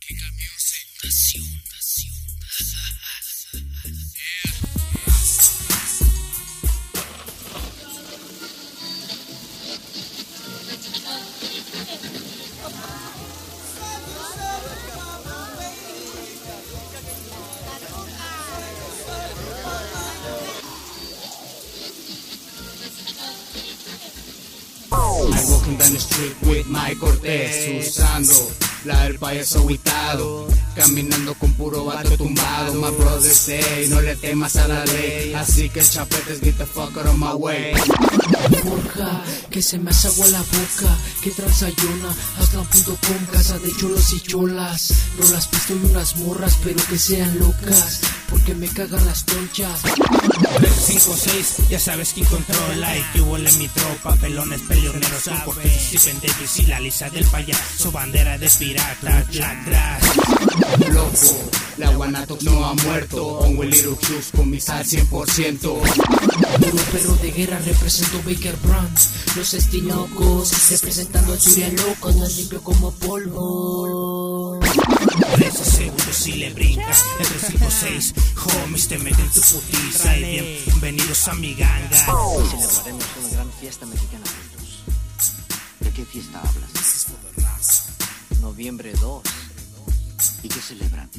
auténtica music. Walking down the street with my Cortez Usando la del payaso aguitado Caminando con puro vato tumbado. My brother say, no le temas a la ley Así que chapetes, get the fuck out of my way. Borja, que se me hace agua la boca Que transayona, Aztlan.com Casa de cholos y cholas Rolas pisto y unas morras, pero que sean locas Porque me cagan las tonchas 5-6, ya sabes quién controla Y que huele mi tropa, pelones, peleoneros Porque Stephen Davis y la lisa del payaso Bandera de pirata, Grass Loco, la Guanatox no ha muerto. Pongo el Little con mi sal 100% Puro perro de guerra represento Baker Brand Los estinocos representando a Zuria Loco Tan limpio como polvo. 13 segundos si le brincas Entre 5 6 homies te meten tu putiza Y bienvenidos a mi ganga Hoy celebraremos una gran fiesta mexicana juntos. ¿De qué fiesta hablas? Noviembre 2. ¿Y qué celebran?